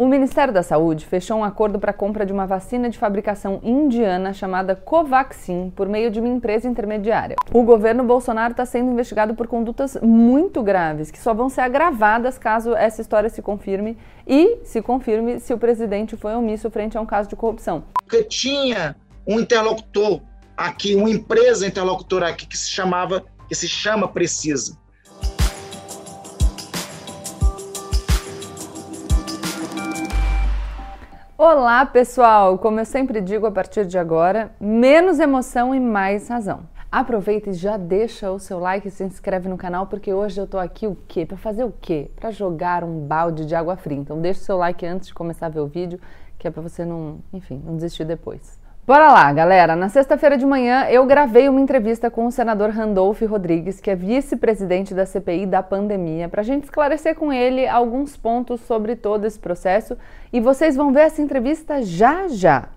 O Ministério da Saúde fechou um acordo para a compra de uma vacina de fabricação indiana chamada Covaxin por meio de uma empresa intermediária. O governo Bolsonaro está sendo investigado por condutas muito graves, que só vão ser agravadas caso essa história se confirme e se confirme se o presidente foi omisso frente a um caso de corrupção. Porque tinha um interlocutor aqui, uma empresa interlocutora aqui que se chamava, que se chama Precisa Olá, pessoal! Como eu sempre digo a partir de agora, menos emoção e mais razão. Aproveita e já deixa o seu like e se inscreve no canal, porque hoje eu tô aqui o quê? Para fazer o quê? Para jogar um balde de água fria. Então deixa o seu like antes de começar a ver o vídeo, que é para você não, enfim, não desistir depois. Bora lá, galera! Na sexta-feira de manhã eu gravei uma entrevista com o senador Randolph Rodrigues, que é vice-presidente da CPI da pandemia, para a gente esclarecer com ele alguns pontos sobre todo esse processo e vocês vão ver essa entrevista já já.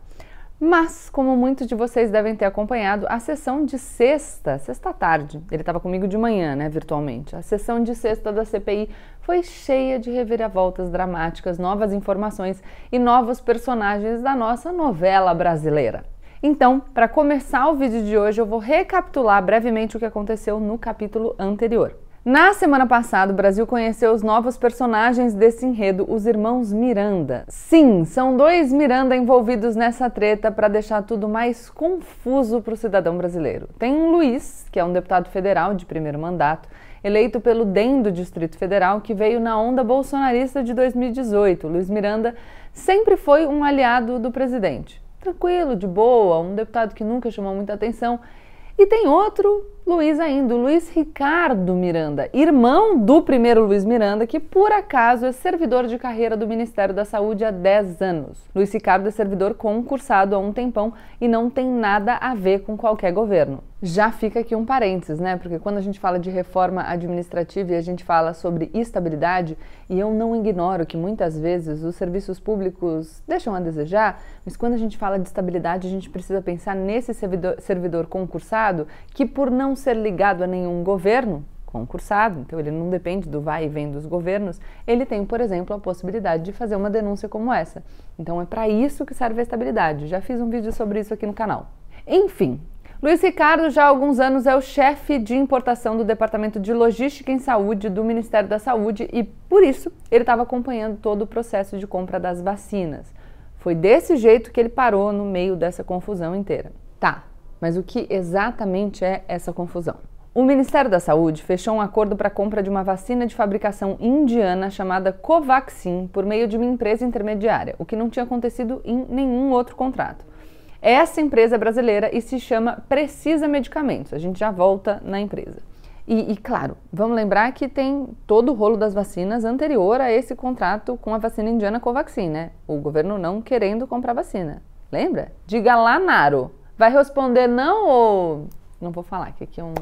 Mas, como muitos de vocês devem ter acompanhado, a sessão de sexta, sexta tarde, ele estava comigo de manhã, né, virtualmente. A sessão de sexta da CPI foi cheia de reviravoltas dramáticas, novas informações e novos personagens da nossa novela brasileira. Então, para começar o vídeo de hoje, eu vou recapitular brevemente o que aconteceu no capítulo anterior. Na semana passada, o Brasil conheceu os novos personagens desse enredo, os irmãos Miranda. Sim, são dois Miranda envolvidos nessa treta para deixar tudo mais confuso para o cidadão brasileiro. Tem um Luiz, que é um deputado federal de primeiro mandato, eleito pelo DEM do Distrito Federal, que veio na onda bolsonarista de 2018. Luiz Miranda sempre foi um aliado do presidente. Tranquilo, de boa, um deputado que nunca chamou muita atenção. E tem outro Luiz ainda, o Luiz Ricardo Miranda, irmão do primeiro Luiz Miranda, que por acaso é servidor de carreira do Ministério da Saúde há 10 anos. Luiz Ricardo é servidor concursado há um tempão e não tem nada a ver com qualquer governo. Já fica aqui um parênteses, né? Porque quando a gente fala de reforma administrativa e a gente fala sobre estabilidade, e eu não ignoro que muitas vezes os serviços públicos deixam a desejar, mas quando a gente fala de estabilidade, a gente precisa pensar nesse servidor, servidor concursado que, por não ser ligado a nenhum governo concursado, então ele não depende do vai e vem dos governos, ele tem, por exemplo, a possibilidade de fazer uma denúncia como essa. Então é para isso que serve a estabilidade. Já fiz um vídeo sobre isso aqui no canal. Enfim, Luiz Ricardo já há alguns anos é o chefe de importação do Departamento de Logística em Saúde do Ministério da Saúde e, por isso, ele estava acompanhando todo o processo de compra das vacinas. Foi desse jeito que ele parou no meio dessa confusão inteira. Tá, mas o que exatamente é essa confusão? O Ministério da Saúde fechou um acordo para a compra de uma vacina de fabricação indiana chamada Covaxin por meio de uma empresa intermediária, o que não tinha acontecido em nenhum outro contrato. Essa empresa é brasileira e se chama Precisa Medicamentos. A gente já volta na empresa. E, e, claro, vamos lembrar que tem todo o rolo das vacinas anterior a esse contrato com a vacina indiana Covaxin, né? O governo não querendo comprar vacina. Lembra? Diga lá, Naro. Vai responder não ou. Não vou falar, que aqui é um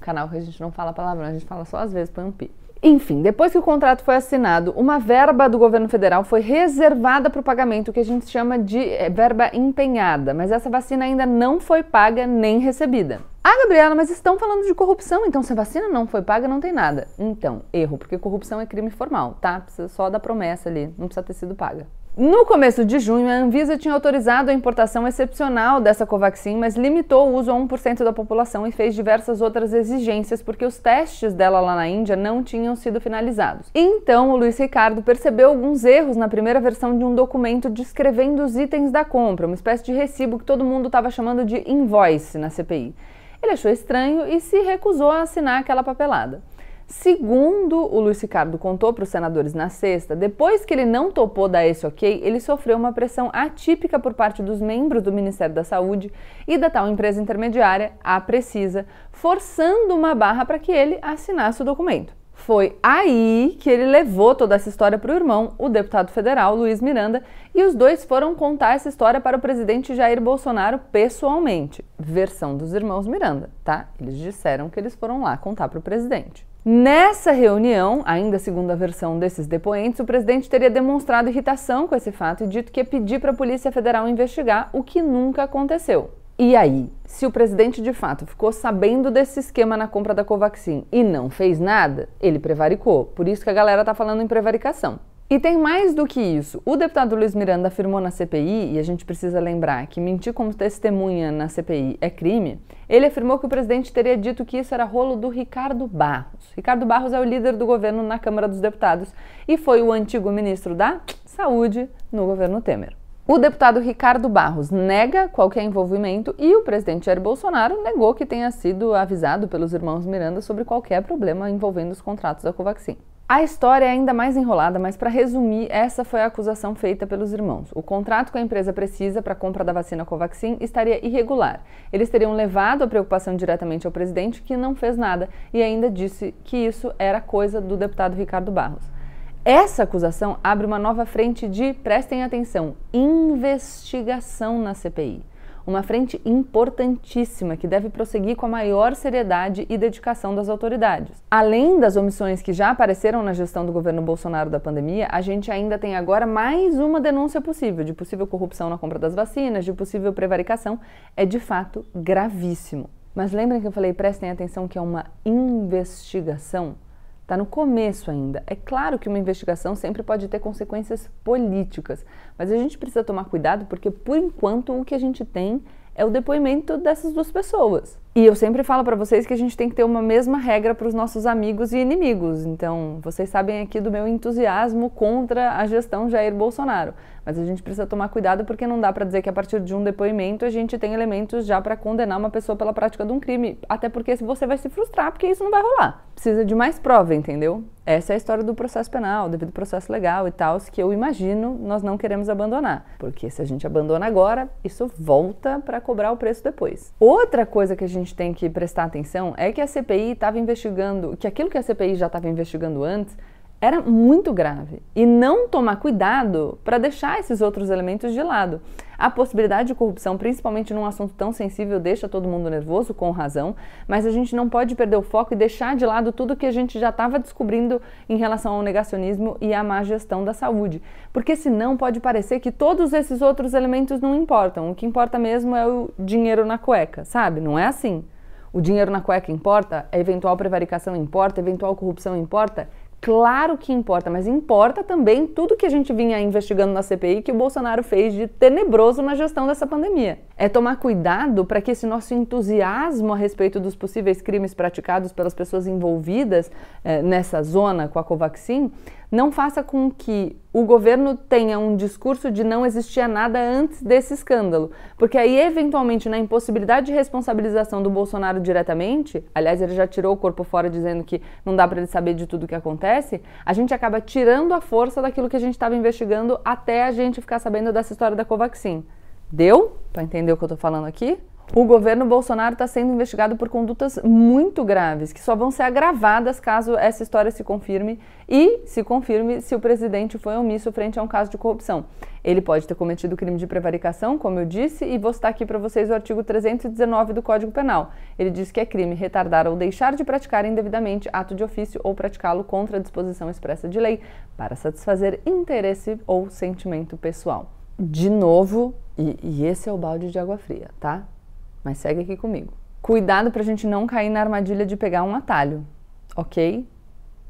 canal que a gente não fala palavrão, a gente fala só às vezes, põe um pi. Enfim, depois que o contrato foi assinado, uma verba do governo federal foi reservada para o pagamento, que a gente chama de é, verba empenhada, mas essa vacina ainda não foi paga nem recebida. Ah, Gabriela, mas estão falando de corrupção, então se a vacina não foi paga, não tem nada. Então, erro, porque corrupção é crime formal, tá? Precisa só da promessa ali, não precisa ter sido paga. No começo de junho, a Anvisa tinha autorizado a importação excepcional dessa Covaxin, mas limitou o uso a 1% da população e fez diversas outras exigências porque os testes dela lá na Índia não tinham sido finalizados. Então, o Luiz Ricardo percebeu alguns erros na primeira versão de um documento descrevendo os itens da compra, uma espécie de recibo que todo mundo estava chamando de invoice na CPI. Ele achou estranho e se recusou a assinar aquela papelada. Segundo o Luiz Ricardo contou para os senadores na sexta, depois que ele não topou dar esse ok, ele sofreu uma pressão atípica por parte dos membros do Ministério da Saúde e da tal empresa intermediária, a Precisa, forçando uma barra para que ele assinasse o documento. Foi aí que ele levou toda essa história para o irmão, o deputado federal Luiz Miranda, e os dois foram contar essa história para o presidente Jair Bolsonaro pessoalmente. Versão dos irmãos Miranda, tá? Eles disseram que eles foram lá contar para o presidente. Nessa reunião, ainda segundo a versão desses depoentes, o presidente teria demonstrado irritação com esse fato e dito que ia pedir para a Polícia Federal investigar, o que nunca aconteceu. E aí, se o presidente de fato ficou sabendo desse esquema na compra da Covaxin e não fez nada, ele prevaricou. Por isso que a galera tá falando em prevaricação. E tem mais do que isso. O deputado Luiz Miranda afirmou na CPI, e a gente precisa lembrar que mentir como testemunha na CPI é crime. Ele afirmou que o presidente teria dito que isso era rolo do Ricardo Barros. Ricardo Barros é o líder do governo na Câmara dos Deputados e foi o antigo ministro da Saúde no governo Temer. O deputado Ricardo Barros nega qualquer envolvimento e o presidente Jair Bolsonaro negou que tenha sido avisado pelos irmãos Miranda sobre qualquer problema envolvendo os contratos da Covaxin. A história é ainda mais enrolada, mas para resumir, essa foi a acusação feita pelos irmãos. O contrato que a empresa precisa para a compra da vacina Covaxin estaria irregular. Eles teriam levado a preocupação diretamente ao presidente, que não fez nada, e ainda disse que isso era coisa do deputado Ricardo Barros. Essa acusação abre uma nova frente de, prestem atenção, investigação na CPI uma frente importantíssima que deve prosseguir com a maior seriedade e dedicação das autoridades. Além das omissões que já apareceram na gestão do governo Bolsonaro da pandemia, a gente ainda tem agora mais uma denúncia possível de possível corrupção na compra das vacinas, de possível prevaricação. É de fato gravíssimo. Mas lembrem que eu falei, prestem atenção que é uma investigação. Está no começo ainda. É claro que uma investigação sempre pode ter consequências políticas, mas a gente precisa tomar cuidado porque, por enquanto, o que a gente tem é o depoimento dessas duas pessoas. E eu sempre falo para vocês que a gente tem que ter uma mesma regra para os nossos amigos e inimigos. Então, vocês sabem aqui do meu entusiasmo contra a gestão Jair Bolsonaro. Mas a gente precisa tomar cuidado porque não dá para dizer que a partir de um depoimento a gente tem elementos já para condenar uma pessoa pela prática de um crime. Até porque você vai se frustrar porque isso não vai rolar. Precisa de mais prova, entendeu? Essa é a história do processo penal, devido processo legal e tal, que eu imagino nós não queremos abandonar. Porque se a gente abandona agora, isso volta para cobrar o preço depois. Outra coisa que a gente tem que prestar atenção é que a CPI estava investigando, que aquilo que a CPI já estava investigando antes era muito grave e não tomar cuidado para deixar esses outros elementos de lado. A possibilidade de corrupção, principalmente num assunto tão sensível, deixa todo mundo nervoso, com razão, mas a gente não pode perder o foco e deixar de lado tudo que a gente já estava descobrindo em relação ao negacionismo e à má gestão da saúde. Porque senão pode parecer que todos esses outros elementos não importam. O que importa mesmo é o dinheiro na cueca, sabe? Não é assim. O dinheiro na cueca importa, a eventual prevaricação importa, a eventual corrupção importa Claro que importa, mas importa também tudo que a gente vinha investigando na CPI que o Bolsonaro fez de tenebroso na gestão dessa pandemia. É tomar cuidado para que esse nosso entusiasmo a respeito dos possíveis crimes praticados pelas pessoas envolvidas eh, nessa zona com a Covaxin não faça com que o governo tenha um discurso de não existia nada antes desse escândalo, porque aí eventualmente na impossibilidade de responsabilização do Bolsonaro diretamente, aliás ele já tirou o corpo fora dizendo que não dá para ele saber de tudo o que acontece, a gente acaba tirando a força daquilo que a gente estava investigando até a gente ficar sabendo dessa história da Covaxin. Deu para entender o que eu estou falando aqui? O governo Bolsonaro está sendo investigado por condutas muito graves, que só vão ser agravadas caso essa história se confirme e se confirme se o presidente foi omisso frente a um caso de corrupção. Ele pode ter cometido crime de prevaricação, como eu disse, e vou citar aqui para vocês o artigo 319 do Código Penal. Ele diz que é crime retardar ou deixar de praticar indevidamente ato de ofício ou praticá-lo contra a disposição expressa de lei para satisfazer interesse ou sentimento pessoal. De novo, e, e esse é o balde de água fria, tá? Mas segue aqui comigo. Cuidado para a gente não cair na armadilha de pegar um atalho, ok?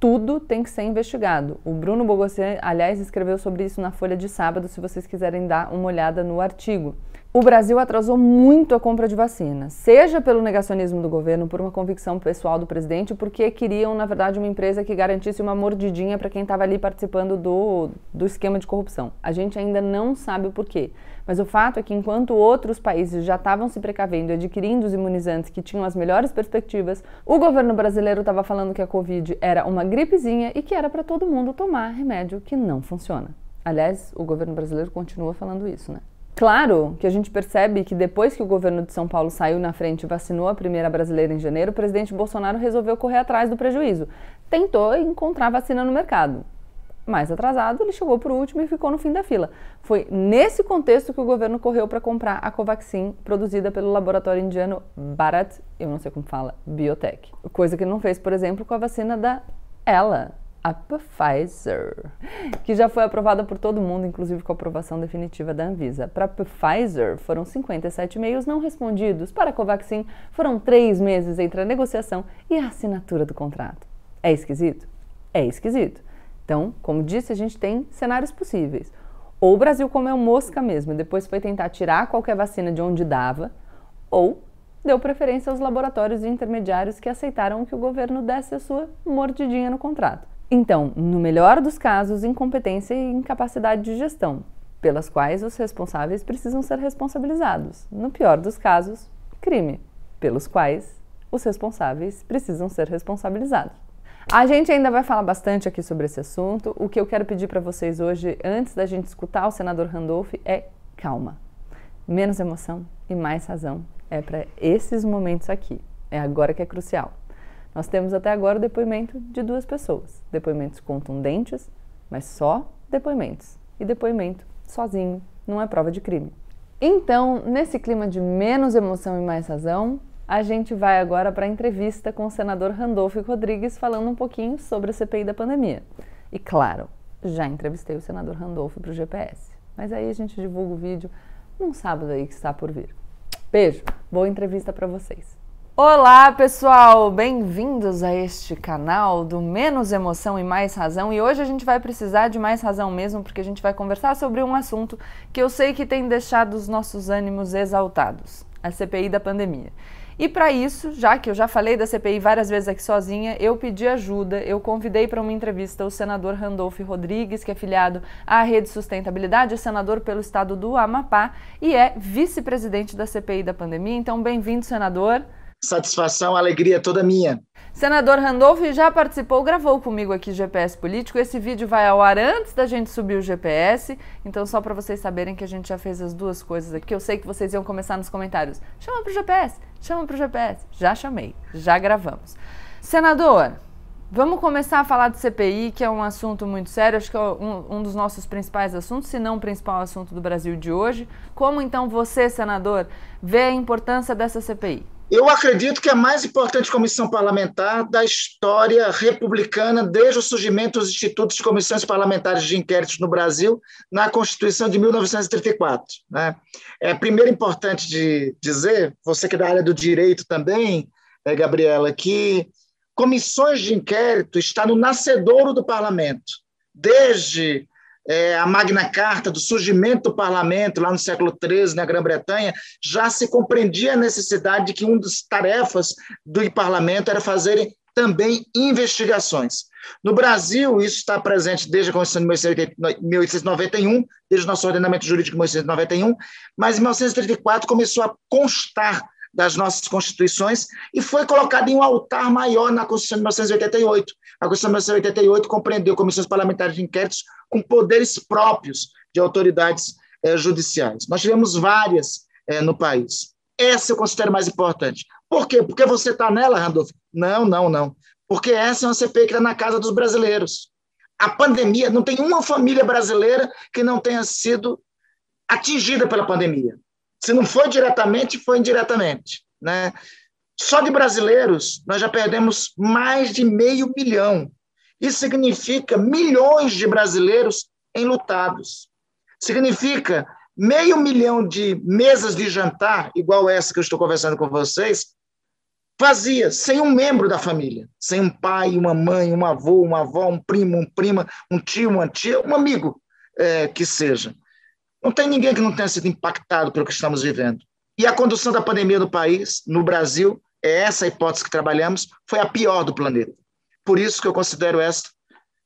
Tudo tem que ser investigado. O Bruno Bogossian, aliás, escreveu sobre isso na Folha de sábado, se vocês quiserem dar uma olhada no artigo. O Brasil atrasou muito a compra de vacinas, seja pelo negacionismo do governo, por uma convicção pessoal do presidente, porque queriam, na verdade, uma empresa que garantisse uma mordidinha para quem estava ali participando do, do esquema de corrupção. A gente ainda não sabe o porquê. Mas o fato é que, enquanto outros países já estavam se precavendo e adquirindo os imunizantes que tinham as melhores perspectivas, o governo brasileiro estava falando que a Covid era uma gripezinha e que era para todo mundo tomar remédio que não funciona. Aliás, o governo brasileiro continua falando isso, né? Claro que a gente percebe que depois que o governo de São Paulo saiu na frente e vacinou a primeira brasileira em janeiro, o presidente Bolsonaro resolveu correr atrás do prejuízo. Tentou encontrar vacina no mercado. Mais atrasado, ele chegou por último e ficou no fim da fila. Foi nesse contexto que o governo correu para comprar a Covaxin, produzida pelo laboratório indiano Bharat, eu não sei como fala, Biotech. Coisa que não fez, por exemplo, com a vacina da Ela, a Pfizer, que já foi aprovada por todo mundo, inclusive com a aprovação definitiva da Anvisa. Para a Pfizer, foram 57 e-mails não respondidos. Para a Covaxin, foram três meses entre a negociação e a assinatura do contrato. É esquisito? É esquisito. Então, como disse, a gente tem cenários possíveis. Ou o Brasil comeu mosca mesmo, e depois foi tentar tirar qualquer vacina de onde dava, ou deu preferência aos laboratórios e intermediários que aceitaram que o governo desse a sua mordidinha no contrato. Então, no melhor dos casos, incompetência e incapacidade de gestão, pelas quais os responsáveis precisam ser responsabilizados. No pior dos casos, crime, pelos quais os responsáveis precisam ser responsabilizados. A gente ainda vai falar bastante aqui sobre esse assunto. O que eu quero pedir para vocês hoje, antes da gente escutar o senador Randolph, é calma. Menos emoção e mais razão. É para esses momentos aqui. É agora que é crucial. Nós temos até agora o depoimento de duas pessoas. Depoimentos contundentes, mas só depoimentos. E depoimento sozinho não é prova de crime. Então, nesse clima de menos emoção e mais razão, a gente vai agora para a entrevista com o senador Randolfo Rodrigues falando um pouquinho sobre a CPI da pandemia. E claro, já entrevistei o senador Randolfo para o GPS. Mas aí a gente divulga o vídeo num sábado aí que está por vir. Beijo, boa entrevista para vocês. Olá pessoal, bem-vindos a este canal do Menos Emoção e Mais Razão. E hoje a gente vai precisar de mais razão mesmo, porque a gente vai conversar sobre um assunto que eu sei que tem deixado os nossos ânimos exaltados: a CPI da pandemia. E para isso, já que eu já falei da CPI várias vezes aqui sozinha, eu pedi ajuda, eu convidei para uma entrevista o senador Randolph Rodrigues, que é filiado à Rede Sustentabilidade, é senador pelo estado do Amapá e é vice-presidente da CPI da pandemia. Então, bem-vindo, senador. Satisfação, alegria toda minha. Senador Randolph já participou, gravou comigo aqui GPS Político. Esse vídeo vai ao ar antes da gente subir o GPS. Então, só para vocês saberem que a gente já fez as duas coisas aqui. Eu sei que vocês iam começar nos comentários. Chama pro GPS, chama pro GPS. Já chamei, já gravamos. Senador, vamos começar a falar de CPI, que é um assunto muito sério. Acho que é um, um dos nossos principais assuntos, se não o principal assunto do Brasil de hoje. Como então você, senador, vê a importância dessa CPI? Eu acredito que é a mais importante comissão parlamentar da história republicana desde o surgimento dos institutos de comissões parlamentares de inquéritos no Brasil na Constituição de 1934. Né? É primeiro importante de dizer, você que é da área do direito também, é, Gabriela, que comissões de inquérito está no nascedouro do parlamento. Desde é, a Magna Carta, do surgimento do parlamento, lá no século XIII, na Grã-Bretanha, já se compreendia a necessidade de que uma das tarefas do parlamento era fazer também investigações. No Brasil, isso está presente desde a Constituição de 1891, desde o nosso ordenamento jurídico de 1891, mas em 1934 começou a constar das nossas constituições e foi colocado em um altar maior na Constituição de 1988. A Constituição de 1988 compreendeu comissões parlamentares de inquéritos com poderes próprios de autoridades eh, judiciais. Nós tivemos várias eh, no país. Essa eu considero mais importante. Por quê? Porque você está nela, Randolph? Não, não, não. Porque essa é uma CPI que está na casa dos brasileiros. A pandemia, não tem uma família brasileira que não tenha sido atingida pela pandemia. Se não foi diretamente, foi indiretamente. Né? Só de brasileiros, nós já perdemos mais de meio milhão. Isso significa milhões de brasileiros enlutados. Significa meio milhão de mesas de jantar, igual essa que eu estou conversando com vocês, vazias, sem um membro da família, sem um pai, uma mãe, um avô, uma avó, um primo, um prima, um tio, uma tia, um amigo é, que seja. Não tem ninguém que não tenha sido impactado pelo que estamos vivendo. E a condução da pandemia no país, no Brasil, é essa a hipótese que trabalhamos, foi a pior do planeta. Por isso que eu considero esta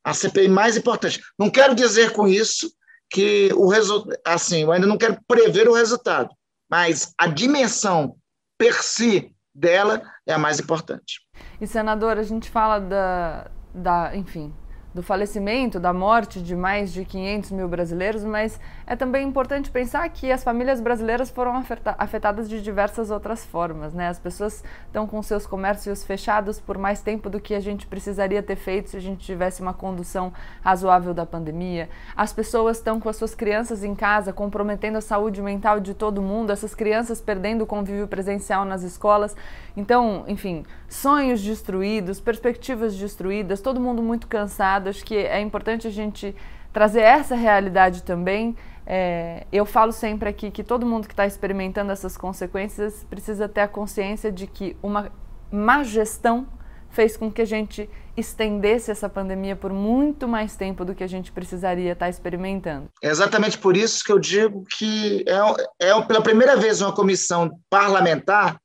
a CPI mais importante. Não quero dizer com isso que o resultado, assim, eu ainda não quero prever o resultado, mas a dimensão per si dela é a mais importante. E senador, a gente fala da, da enfim, do falecimento, da morte de mais de 500 mil brasileiros, mas é também importante pensar que as famílias brasileiras foram afetadas de diversas outras formas. Né? As pessoas estão com seus comércios fechados por mais tempo do que a gente precisaria ter feito se a gente tivesse uma condução razoável da pandemia. As pessoas estão com as suas crianças em casa, comprometendo a saúde mental de todo mundo, essas crianças perdendo o convívio presencial nas escolas. Então, enfim, sonhos destruídos, perspectivas destruídas, todo mundo muito cansado Acho que é importante a gente trazer essa realidade também. É, eu falo sempre aqui que todo mundo que está experimentando essas consequências precisa ter a consciência de que uma má gestão fez com que a gente estendesse essa pandemia por muito mais tempo do que a gente precisaria estar experimentando. É exatamente por isso que eu digo que é, é pela primeira vez uma comissão parlamentar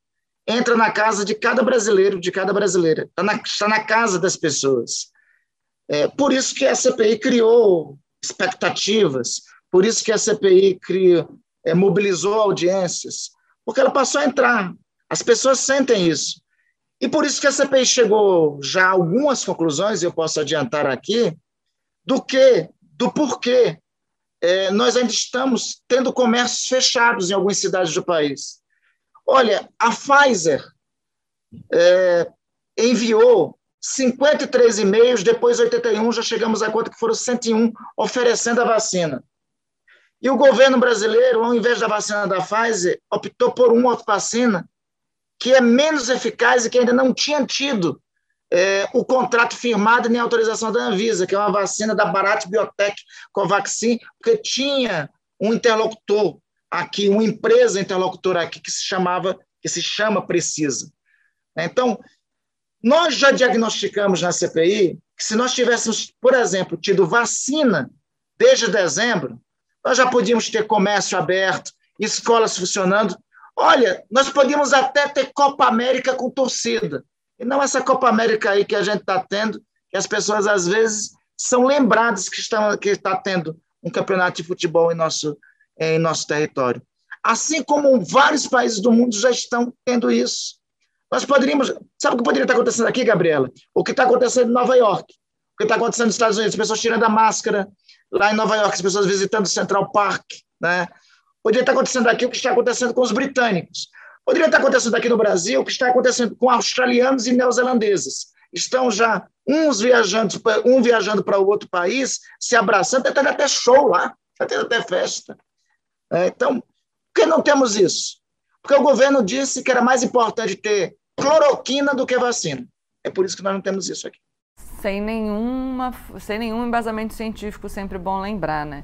entra na casa de cada brasileiro, de cada brasileira, está na, está na casa das pessoas. É, por isso que a CPI criou expectativas, por isso que a CPI criou, é, mobilizou audiências, porque ela passou a entrar. As pessoas sentem isso. E por isso que a CPI chegou já a algumas conclusões, eu posso adiantar aqui, do que, do porquê é, nós ainda estamos tendo comércios fechados em algumas cidades do país. Olha, a Pfizer é, enviou 53 e-mails, depois 81, já chegamos a conta que foram 101 oferecendo a vacina. E o governo brasileiro, ao invés da vacina da Pfizer, optou por uma vacina que é menos eficaz e que ainda não tinha tido é, o contrato firmado nem autorização da Anvisa, que é uma vacina da Bharat Biotech Covaxin, porque tinha um interlocutor aqui, uma empresa interlocutora aqui que se chamava, que se chama Precisa. Então, nós já diagnosticamos na CPI que se nós tivéssemos, por exemplo, tido vacina desde dezembro, nós já podíamos ter comércio aberto, escolas funcionando. Olha, nós podíamos até ter Copa América com torcida. E não essa Copa América aí que a gente está tendo, que as pessoas às vezes são lembradas que, estão, que está tendo um campeonato de futebol em nosso, em nosso território. Assim como vários países do mundo já estão tendo isso. Nós poderíamos. Sabe o que poderia estar acontecendo aqui, Gabriela? O que está acontecendo em Nova York, o que está acontecendo nos Estados Unidos, as pessoas tirando a máscara, lá em Nova York, as pessoas visitando o Central Park, né? Poderia estar acontecendo aqui o que está acontecendo com os britânicos. Poderia estar acontecendo aqui no Brasil o que está acontecendo com australianos e neozelandeses. Estão já uns viajando, um viajando para outro país, se abraçando, está tendo até show lá, está tendo até festa. É, então, por que não temos isso? Porque o governo disse que era mais importante ter cloroquina do que vacina. É por isso que nós não temos isso aqui sem, nenhuma, sem nenhum embasamento científico, sempre bom lembrar, né?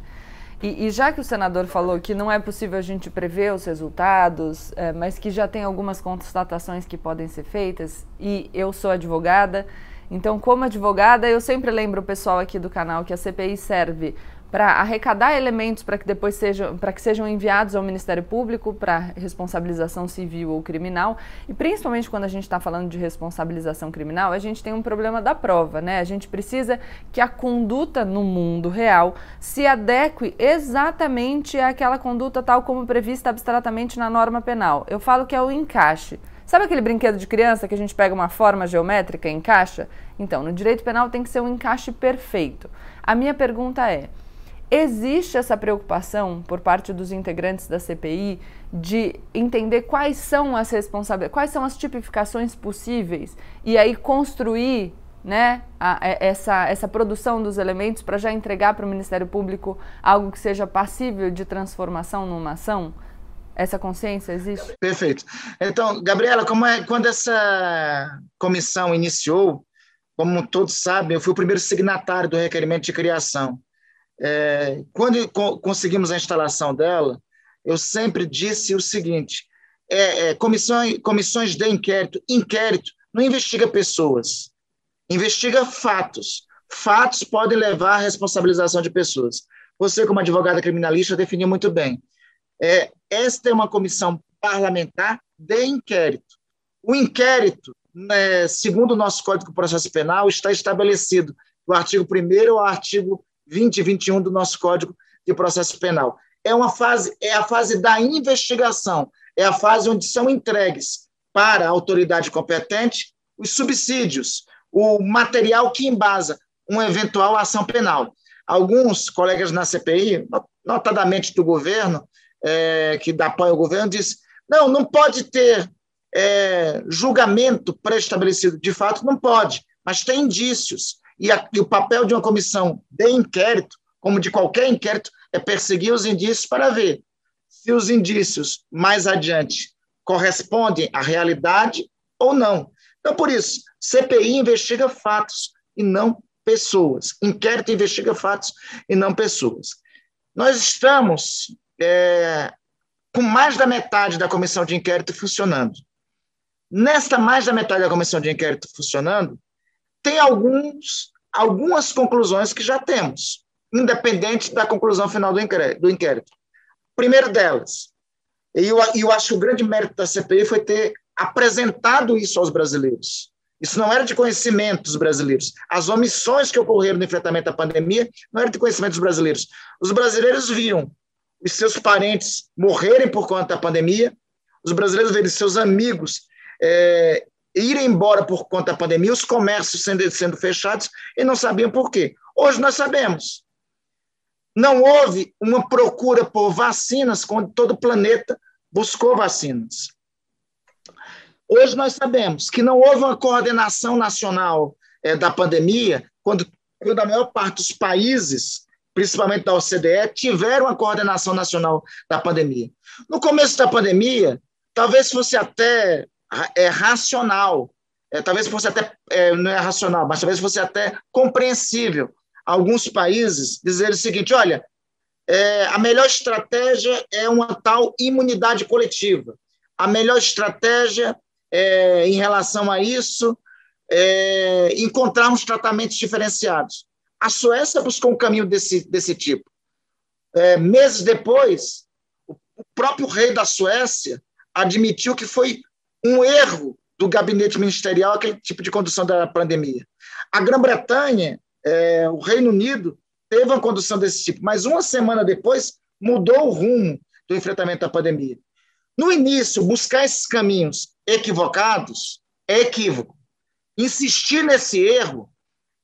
E, e, já que o senador falou que não é possível a gente prever os resultados, é, mas que já tem algumas constatações que podem ser feitas, e eu sou advogada, então, como advogada, eu sempre lembro o pessoal aqui do canal que a CPI serve para arrecadar elementos para que depois sejam para que sejam enviados ao Ministério Público para responsabilização civil ou criminal e principalmente quando a gente está falando de responsabilização criminal a gente tem um problema da prova né a gente precisa que a conduta no mundo real se adeque exatamente àquela conduta tal como prevista abstratamente na norma penal eu falo que é o encaixe Sabe aquele brinquedo de criança que a gente pega uma forma geométrica e encaixa? Então, no direito penal tem que ser um encaixe perfeito. A minha pergunta é: Existe essa preocupação por parte dos integrantes da CPI de entender quais são as responsabilidades, quais são as tipificações possíveis e aí construir né, a, essa, essa produção dos elementos para já entregar para o Ministério Público algo que seja passível de transformação numa ação? Essa consciência existe? Perfeito. Então, Gabriela, como é, quando essa comissão iniciou, como todos sabem, eu fui o primeiro signatário do requerimento de criação. É, quando co conseguimos a instalação dela, eu sempre disse o seguinte: é, é, comissões, comissões de inquérito, inquérito não investiga pessoas, investiga fatos. Fatos podem levar à responsabilização de pessoas. Você, como advogada criminalista, definiu muito bem. É, esta é uma comissão parlamentar de inquérito. O inquérito, né, segundo o nosso Código de Processo Penal, está estabelecido do artigo 1 ao artigo 20 e 21 do nosso Código de Processo Penal. É uma fase, é a fase da investigação, é a fase onde são entregues para a autoridade competente os subsídios, o material que embasa uma eventual ação penal. Alguns colegas na CPI, notadamente do governo, é, que apoia o governo, disse: não, não pode ter é, julgamento pré-estabelecido. De fato, não pode, mas tem indícios. E, a, e o papel de uma comissão de inquérito, como de qualquer inquérito, é perseguir os indícios para ver se os indícios mais adiante correspondem à realidade ou não. Então, por isso, CPI investiga fatos e não pessoas. Inquérito investiga fatos e não pessoas. Nós estamos é, com mais da metade da comissão de inquérito funcionando. Nesta mais da metade da comissão de inquérito funcionando, tem alguns, algumas conclusões que já temos, independente da conclusão final do inquérito. Do inquérito. Primeiro delas, e eu, eu acho que o grande mérito da CPI foi ter apresentado isso aos brasileiros. Isso não era de conhecimento dos brasileiros. As omissões que ocorreram no enfrentamento à pandemia não eram de conhecimento dos brasileiros. Os brasileiros viram os seus parentes morrerem por conta da pandemia, os brasileiros viram seus amigos é, irem embora por conta da pandemia, os comércios sendo, sendo fechados e não sabiam por quê. Hoje nós sabemos. Não houve uma procura por vacinas quando todo o planeta buscou vacinas. Hoje nós sabemos que não houve uma coordenação nacional é, da pandemia, quando, quando a maior parte dos países, principalmente da OCDE, tiveram uma coordenação nacional da pandemia. No começo da pandemia, talvez fosse até é, racional, é, talvez fosse até, é, não é racional, mas talvez fosse até compreensível alguns países dizer o seguinte: olha, é, a melhor estratégia é uma tal imunidade coletiva. A melhor estratégia é, em relação a isso é encontrarmos tratamentos diferenciados. A Suécia buscou um caminho desse, desse tipo. É, meses depois, o próprio rei da Suécia admitiu que foi um erro do gabinete ministerial aquele tipo de condução da pandemia. A Grã-Bretanha, é, o Reino Unido, teve uma condução desse tipo, mas uma semana depois mudou o rumo do enfrentamento da pandemia. No início, buscar esses caminhos equivocados é equívoco. Insistir nesse erro,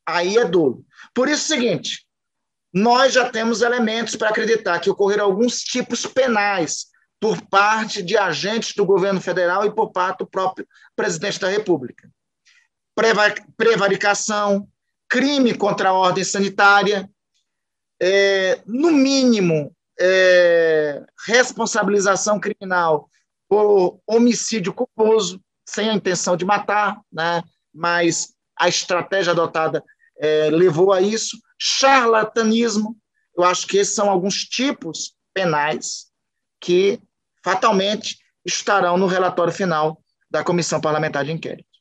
aí é dolo. Por isso é o seguinte, nós já temos elementos para acreditar que ocorreram alguns tipos penais por parte de agentes do governo federal e por parte do próprio presidente da República. Prevaricação, crime contra a ordem sanitária, é, no mínimo, é, responsabilização criminal por homicídio culposo, sem a intenção de matar, né? mas a estratégia adotada é, levou a isso. Charlatanismo, eu acho que esses são alguns tipos penais que fatalmente estarão no relatório final da Comissão Parlamentar de Inquérito.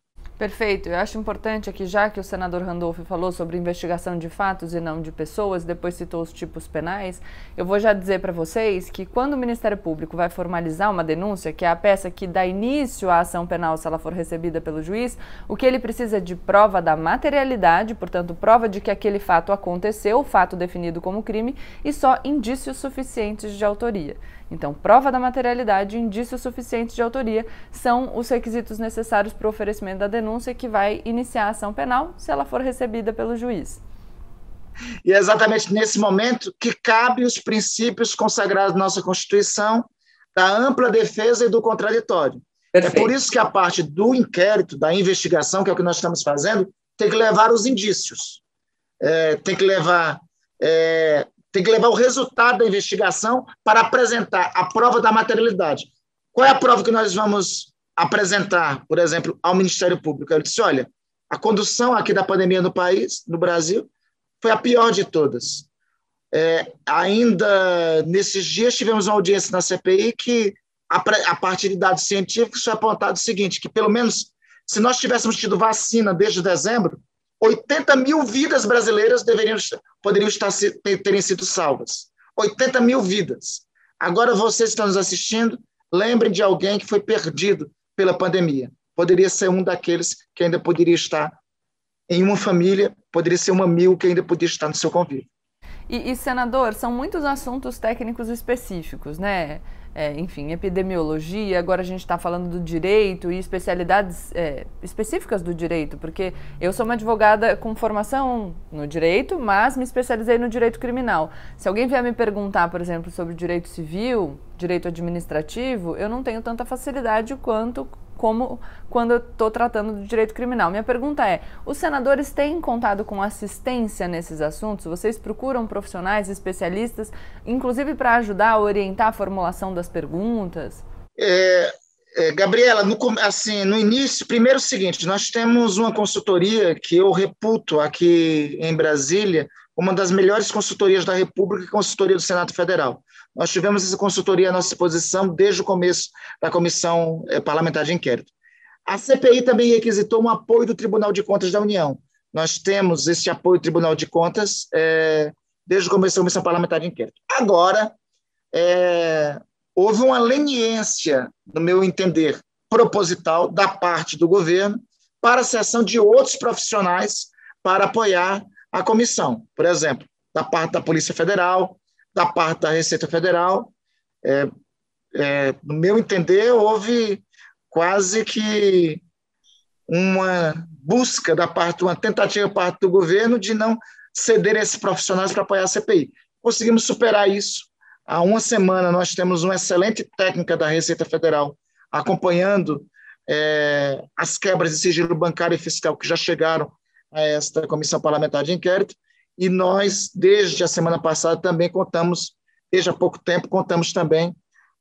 Perfeito. Eu acho importante aqui, já que o senador Randolph falou sobre investigação de fatos e não de pessoas, depois citou os tipos penais, eu vou já dizer para vocês que quando o Ministério Público vai formalizar uma denúncia, que é a peça que dá início à ação penal se ela for recebida pelo juiz, o que ele precisa de prova da materialidade, portanto, prova de que aquele fato aconteceu, o fato definido como crime, e só indícios suficientes de autoria. Então, prova da materialidade e indícios suficientes de autoria são os requisitos necessários para o oferecimento da denúncia que vai iniciar a ação penal, se ela for recebida pelo juiz. E é exatamente nesse momento que cabe os princípios consagrados na nossa Constituição da ampla defesa e do contraditório. É Perfeito. É por isso que a parte do inquérito, da investigação, que é o que nós estamos fazendo, tem que levar os indícios, é, tem que levar é, tem que levar o resultado da investigação para apresentar a prova da materialidade. Qual é a prova que nós vamos apresentar, por exemplo, ao Ministério Público? Ele disse: olha, a condução aqui da pandemia no país, no Brasil, foi a pior de todas. É, ainda nesses dias tivemos uma audiência na CPI que, a, a partir de dados científicos, foi apontado o seguinte: que pelo menos se nós tivéssemos tido vacina desde dezembro, 80 mil vidas brasileiras deveriam, poderiam estar, terem sido salvas. 80 mil vidas. Agora vocês estão nos assistindo, lembrem de alguém que foi perdido pela pandemia. Poderia ser um daqueles que ainda poderia estar em uma família, poderia ser uma mil que ainda poderia estar no seu convívio. E, e senador, são muitos assuntos técnicos específicos, né? É, enfim, epidemiologia, agora a gente está falando do direito e especialidades é, específicas do direito, porque eu sou uma advogada com formação no direito, mas me especializei no direito criminal. Se alguém vier me perguntar, por exemplo, sobre direito civil, direito administrativo, eu não tenho tanta facilidade quanto como quando eu estou tratando do direito criminal. Minha pergunta é: os senadores têm contado com assistência nesses assuntos? Vocês procuram profissionais, especialistas, inclusive para ajudar a orientar a formulação das perguntas? É, é, Gabriela, no, assim, no início, primeiro o seguinte: nós temos uma consultoria que eu reputo aqui em Brasília, uma das melhores consultorias da República, consultoria do Senado Federal. Nós tivemos essa consultoria à nossa disposição desde o começo da Comissão eh, Parlamentar de Inquérito. A CPI também requisitou um apoio do Tribunal de Contas da União nós temos esse apoio do Tribunal de Contas é, desde o começo da Comissão Parlamentar de Inquérito. Agora, é, houve uma leniência, no meu entender, proposital da parte do governo para a sessão de outros profissionais para apoiar a comissão. Por exemplo, da parte da Polícia Federal, da parte da Receita Federal. É, é, no meu entender, houve quase que uma busca da parte, uma tentativa da parte do governo de não ceder esses profissionais para apoiar a CPI. Conseguimos superar isso. Há uma semana nós temos uma excelente técnica da Receita Federal acompanhando é, as quebras de sigilo bancário e fiscal que já chegaram a esta comissão parlamentar de inquérito, e nós, desde a semana passada, também contamos, desde há pouco tempo, contamos também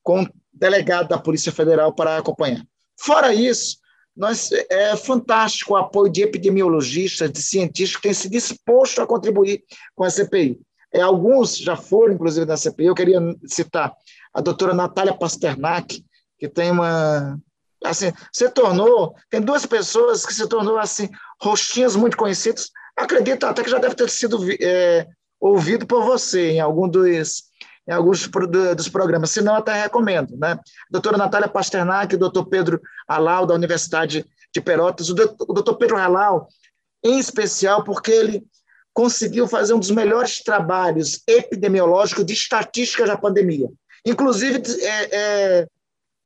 com delegado da Polícia Federal para acompanhar. Fora isso, nós, é fantástico o apoio de epidemiologistas, de cientistas que têm se disposto a contribuir com a CPI. É, alguns já foram, inclusive, na CPI. Eu queria citar a doutora Natália Pasternak, que tem uma. Assim, se tornou. Tem duas pessoas que se tornou assim, rostinhos muito conhecidos. Acredito até que já deve ter sido é, ouvido por você em algum dos em alguns dos programas, se não, até recomendo. Né? Doutora Natália Pasternak, doutor Pedro Alau, da Universidade de Pelotas. O doutor Pedro Alau, em especial, porque ele conseguiu fazer um dos melhores trabalhos epidemiológicos de estatística da pandemia. Inclusive, é, é,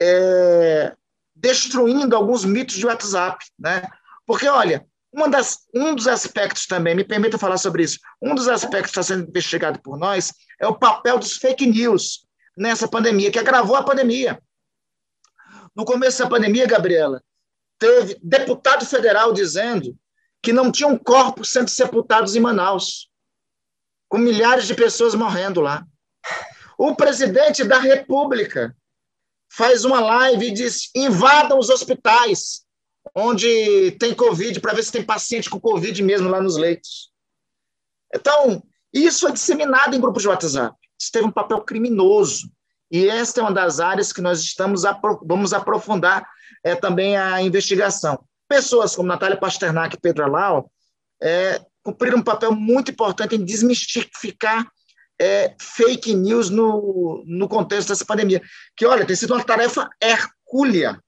é, destruindo alguns mitos de WhatsApp. Né? Porque, olha, das, um dos aspectos também, me permita falar sobre isso, um dos aspectos que está sendo investigado por nós é o papel dos fake news nessa pandemia, que agravou a pandemia. No começo da pandemia, Gabriela, teve deputado federal dizendo que não tinham corpos sendo sepultados em Manaus, com milhares de pessoas morrendo lá. O presidente da República faz uma live e diz: invadam os hospitais onde tem Covid, para ver se tem paciente com Covid mesmo lá nos leitos. Então, isso é disseminado em grupos de WhatsApp. Isso teve um papel criminoso. E esta é uma das áreas que nós estamos vamos aprofundar é, também a investigação. Pessoas como Natália Pasternak e Pedro Alau é, cumpriram um papel muito importante em desmistificar é, fake news no, no contexto dessa pandemia. Que, olha, tem sido uma tarefa hercúlea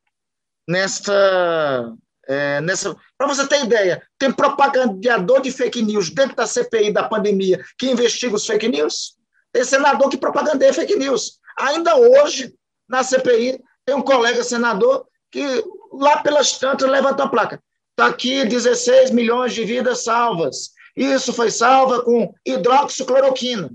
nesta. É, nessa Para você ter ideia, tem propagandador de fake news dentro da CPI da pandemia que investiga os fake news? Tem senador que propagandeia fake news. Ainda hoje, na CPI, tem um colega senador que, lá pelas tantas, levanta a placa. Está aqui 16 milhões de vidas salvas. Isso foi salva com hidroxicloroquina.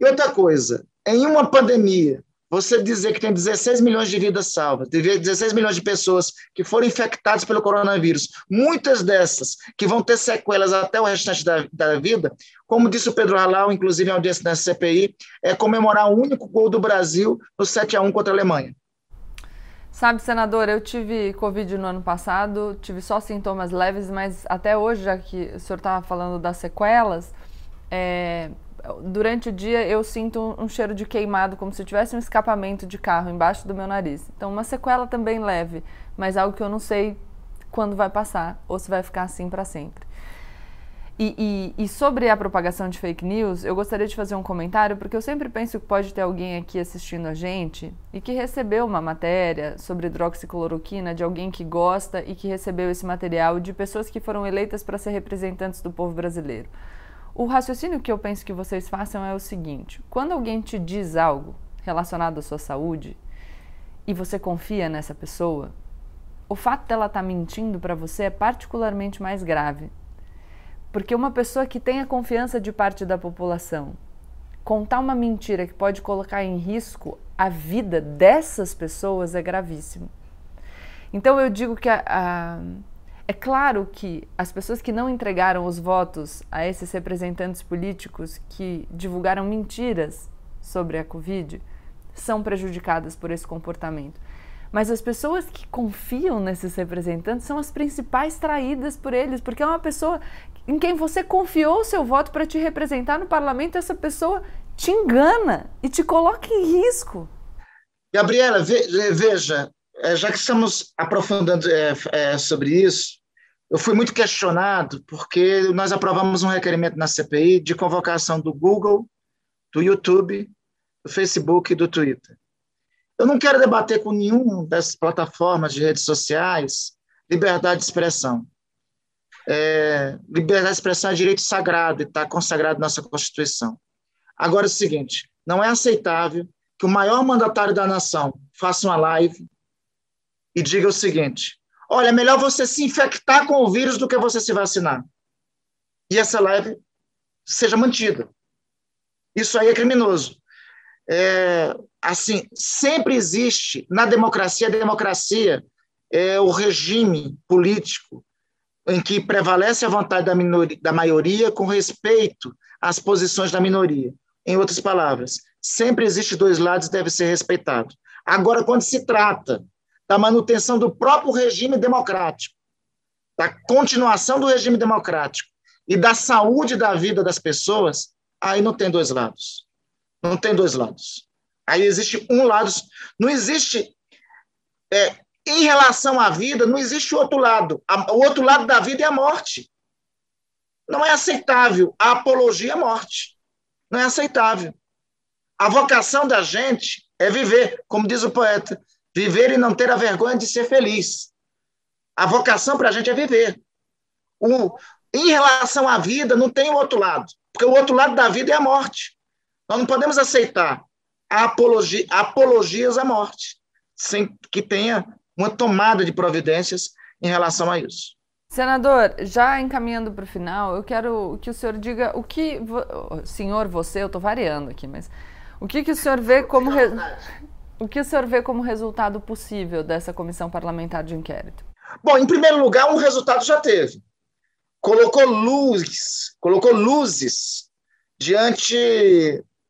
E outra coisa, em uma pandemia você dizer que tem 16 milhões de vidas salvas, 16 milhões de pessoas que foram infectadas pelo coronavírus, muitas dessas que vão ter sequelas até o restante da, da vida, como disse o Pedro Halal, inclusive em audiência na CPI, é comemorar o único gol do Brasil no 7 a 1 contra a Alemanha. Sabe, senador, eu tive Covid no ano passado, tive só sintomas leves, mas até hoje, já que o senhor estava falando das sequelas, é, durante o dia eu sinto um, cheiro de queimado, como se tivesse um escapamento de carro embaixo do meu nariz. Então, uma sequela também leve, mas algo que eu não sei quando vai passar ou se vai ficar assim para sempre. E, e, e, sobre a propagação de fake news, eu gostaria de fazer um comentário, porque eu sempre penso que pode ter alguém aqui assistindo a gente e que recebeu uma matéria sobre hidroxicloroquina de alguém que gosta e que recebeu esse material de pessoas que foram eleitas para ser representantes do povo brasileiro. O raciocínio que eu penso que vocês façam é o seguinte: quando alguém te diz algo relacionado à sua saúde e você confia nessa pessoa, o fato dela estar tá mentindo para você é particularmente mais grave. Porque uma pessoa que tem a confiança de parte da população contar uma mentira que pode colocar em risco a vida dessas pessoas é gravíssimo. Então eu digo que a, a é claro que as pessoas que não entregaram os votos a esses representantes políticos que divulgaram mentiras sobre a Covid são prejudicadas por esse comportamento. Mas as pessoas que confiam nesses representantes são as principais traídas por eles, porque é uma pessoa em quem você confiou o seu voto para te representar no parlamento, essa pessoa te engana e te coloca em risco. Gabriela, veja, é, já que estamos aprofundando é, é, sobre isso, eu fui muito questionado porque nós aprovamos um requerimento na CPI de convocação do Google, do YouTube, do Facebook e do Twitter. Eu não quero debater com nenhuma dessas plataformas de redes sociais liberdade de expressão. É, liberdade de expressão é direito sagrado e está consagrado na nossa Constituição. Agora é o seguinte: não é aceitável que o maior mandatário da nação faça uma live e diga o seguinte: olha, é melhor você se infectar com o vírus do que você se vacinar. E essa live seja mantida. Isso aí é criminoso. É, assim, sempre existe na democracia, a democracia é o regime político em que prevalece a vontade da, minoria, da maioria com respeito às posições da minoria. Em outras palavras, sempre existe dois lados e deve ser respeitado. Agora, quando se trata da manutenção do próprio regime democrático, da continuação do regime democrático e da saúde da vida das pessoas, aí não tem dois lados. Não tem dois lados. Aí existe um lado. Não existe é, em relação à vida, não existe outro lado. O outro lado da vida é a morte. Não é aceitável a apologia à morte. Não é aceitável. A vocação da gente é viver, como diz o poeta, viver e não ter a vergonha de ser feliz. A vocação para a gente é viver. O, em relação à vida, não tem o outro lado, porque o outro lado da vida é a morte. Nós não podemos aceitar a apologia, apologias à morte, sem que tenha uma tomada de providências em relação a isso. Senador, já encaminhando para o final, eu quero que o senhor diga o que. Senhor, você, eu estou variando aqui, mas o que, que o senhor vê como. Re... O que o senhor vê como resultado possível dessa comissão parlamentar de inquérito? Bom, em primeiro lugar, um resultado já teve. Colocou luz, colocou luzes diante,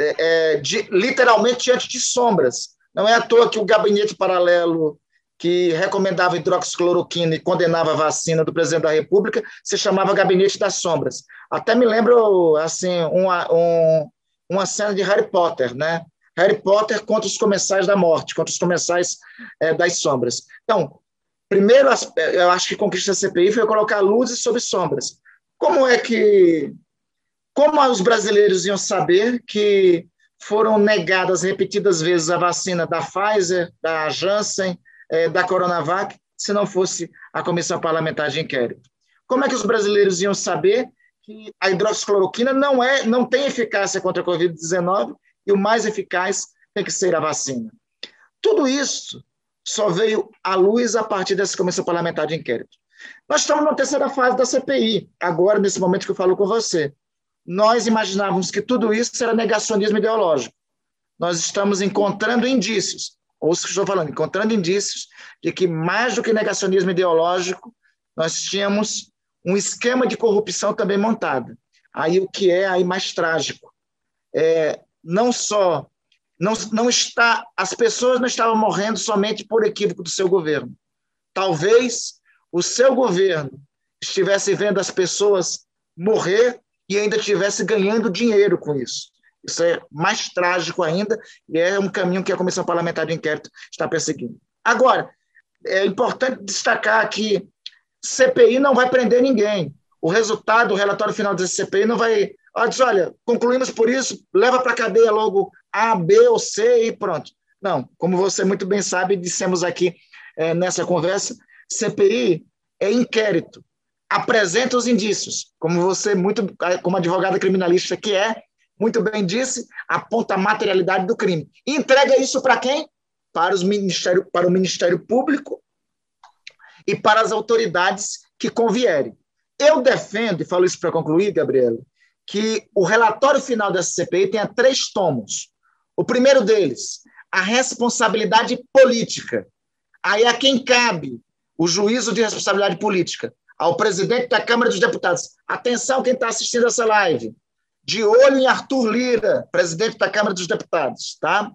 é, é, de, literalmente diante de sombras. Não é à toa que o gabinete paralelo que recomendava hidroxicloroquina e condenava a vacina do presidente da República, se chamava Gabinete das Sombras. Até me lembro assim uma, um, uma cena de Harry Potter, né? Harry Potter contra os comensais da morte, contra os comensais é, das sombras. Então, primeiro, eu acho que conquista a CPI foi colocar luzes sobre sombras. Como é que, como os brasileiros iam saber que foram negadas repetidas vezes a vacina da Pfizer, da Janssen, é, da Coronavac se não fosse a comissão parlamentar de inquérito. Como é que os brasileiros iam saber que a hidroxicloroquina não, é, não tem eficácia contra a Covid-19 e o mais eficaz tem que ser a vacina? Tudo isso só veio à luz a partir dessa comissão parlamentar de inquérito. Nós estamos na terceira fase da CPI, agora, nesse momento que eu falo com você. Nós imaginávamos que tudo isso era negacionismo ideológico. Nós estamos encontrando indícios ou que estou falando, encontrando indícios de que, mais do que negacionismo ideológico, nós tínhamos um esquema de corrupção também montado. Aí o que é aí mais trágico é não só não, não está as pessoas não estavam morrendo somente por equívoco do seu governo. Talvez o seu governo estivesse vendo as pessoas morrer e ainda estivesse ganhando dinheiro com isso. Isso é mais trágico ainda e é um caminho que a Comissão Parlamentar de Inquérito está perseguindo. Agora, é importante destacar que CPI não vai prender ninguém. O resultado, o relatório final da CPI não vai. Ela olha, concluímos por isso, leva para a cadeia logo A, B ou C e pronto. Não, como você muito bem sabe, dissemos aqui é, nessa conversa, CPI é inquérito, apresenta os indícios, como você muito, como advogada criminalista que é, muito bem disse, aponta a materialidade do crime. E entrega isso para quem? Para, os ministério, para o Ministério Público e para as autoridades que convierem. Eu defendo, e falo isso para concluir, Gabriela, que o relatório final dessa CPI tenha três tomos. O primeiro deles, a responsabilidade política. Aí a quem cabe o juízo de responsabilidade política? Ao presidente da Câmara dos Deputados. Atenção, quem está assistindo essa live de olho em Arthur Lira, presidente da Câmara dos Deputados, tá?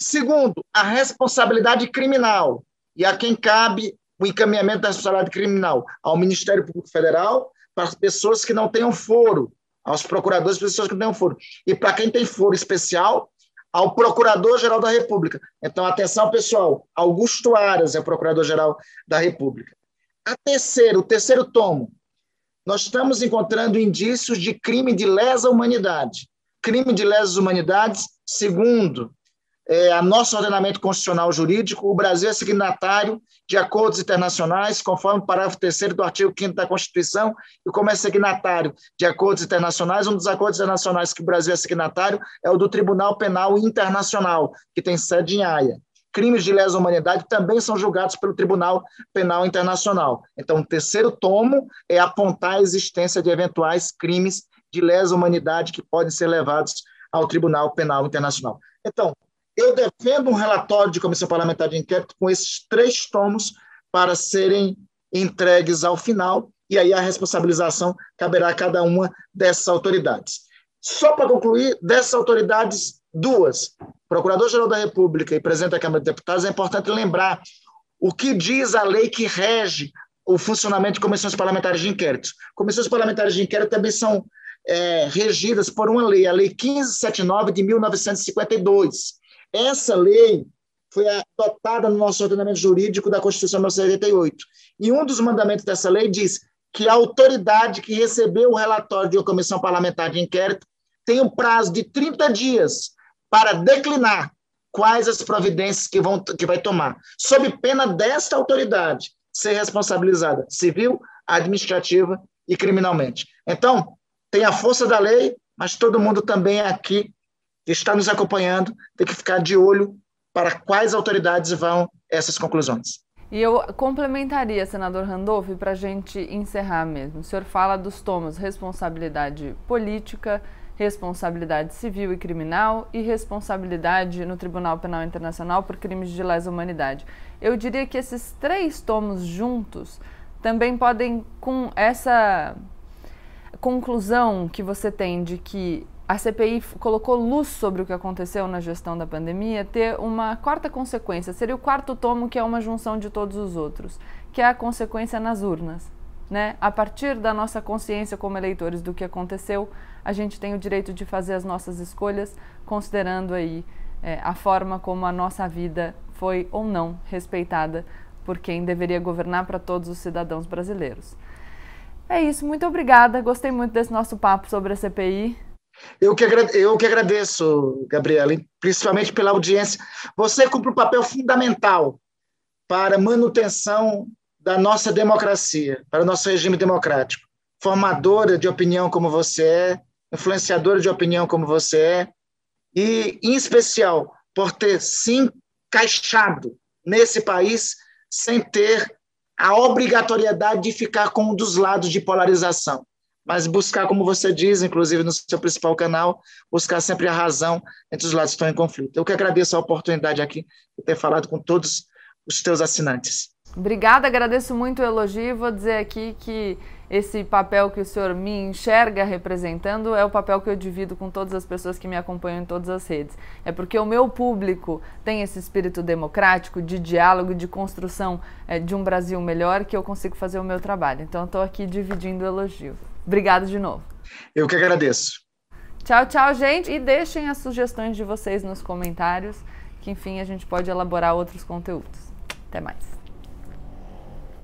Segundo, a responsabilidade criminal, e a quem cabe o encaminhamento da responsabilidade criminal ao Ministério Público Federal para as pessoas que não tenham foro, aos procuradores para pessoas que não tenham foro. E para quem tem foro especial, ao Procurador-Geral da República. Então, atenção, pessoal, Augusto Aras é o Procurador-Geral da República. A terceiro, o terceiro tomo, nós estamos encontrando indícios de crime de lesa humanidade. Crime de lesa humanidades, segundo é, a nosso ordenamento constitucional jurídico, o Brasil é signatário de acordos internacionais, conforme o parágrafo 3 do artigo 5 da Constituição, e como é signatário de acordos internacionais, um dos acordos internacionais que o Brasil é signatário é o do Tribunal Penal Internacional, que tem sede em Haia. Crimes de lesa humanidade também são julgados pelo Tribunal Penal Internacional. Então, o terceiro tomo é apontar a existência de eventuais crimes de lesa humanidade que podem ser levados ao Tribunal Penal Internacional. Então, eu defendo um relatório de comissão parlamentar de inquérito com esses três tomos para serem entregues ao final, e aí a responsabilização caberá a cada uma dessas autoridades. Só para concluir, dessas autoridades, duas, Procurador-Geral da República e presidente da Câmara de Deputados, é importante lembrar o que diz a lei que rege o funcionamento de comissões parlamentares de inquérito. Comissões parlamentares de inquérito também são é, regidas por uma lei, a Lei 1579 de 1952, essa lei foi adotada no nosso ordenamento jurídico da Constituição de 1988. E um dos mandamentos dessa lei diz que a autoridade que recebeu o relatório de uma comissão parlamentar de inquérito tem um prazo de 30 dias para declinar quais as providências que, vão, que vai tomar, sob pena desta autoridade ser responsabilizada civil, administrativa e criminalmente. Então, tem a força da lei, mas todo mundo também aqui que está nos acompanhando tem que ficar de olho para quais autoridades vão essas conclusões. E eu complementaria, senador Randolph, para a gente encerrar mesmo. O senhor fala dos tomos responsabilidade política, responsabilidade civil e criminal e responsabilidade no Tribunal Penal Internacional por crimes de lesa humanidade. Eu diria que esses três tomos juntos também podem, com essa conclusão que você tem de que a CPI colocou luz sobre o que aconteceu na gestão da pandemia, ter uma quarta consequência. Seria o quarto tomo, que é uma junção de todos os outros, que é a consequência nas urnas. Né? A partir da nossa consciência como eleitores do que aconteceu, a gente tem o direito de fazer as nossas escolhas, considerando aí é, a forma como a nossa vida foi ou não respeitada por quem deveria governar para todos os cidadãos brasileiros. É isso, muito obrigada. Gostei muito desse nosso papo sobre a CPI. Eu que, eu que agradeço, Gabriela, principalmente pela audiência. Você cumpre um papel fundamental para a manutenção da nossa democracia, para o nosso regime democrático. Formadora de opinião como você é, influenciadora de opinião como você é, e, em especial, por ter se encaixado nesse país sem ter a obrigatoriedade de ficar com um dos lados de polarização mas buscar, como você diz, inclusive no seu principal canal, buscar sempre a razão entre os lados que estão em conflito. Eu que agradeço a oportunidade aqui de ter falado com todos os teus assinantes. Obrigada, agradeço muito o elogio. Vou dizer aqui que esse papel que o senhor me enxerga representando é o papel que eu divido com todas as pessoas que me acompanham em todas as redes. É porque o meu público tem esse espírito democrático, de diálogo, de construção é, de um Brasil melhor que eu consigo fazer o meu trabalho. Então, estou aqui dividindo o elogio. Obrigado de novo. Eu que agradeço. Tchau, tchau, gente. E deixem as sugestões de vocês nos comentários, que enfim a gente pode elaborar outros conteúdos. Até mais.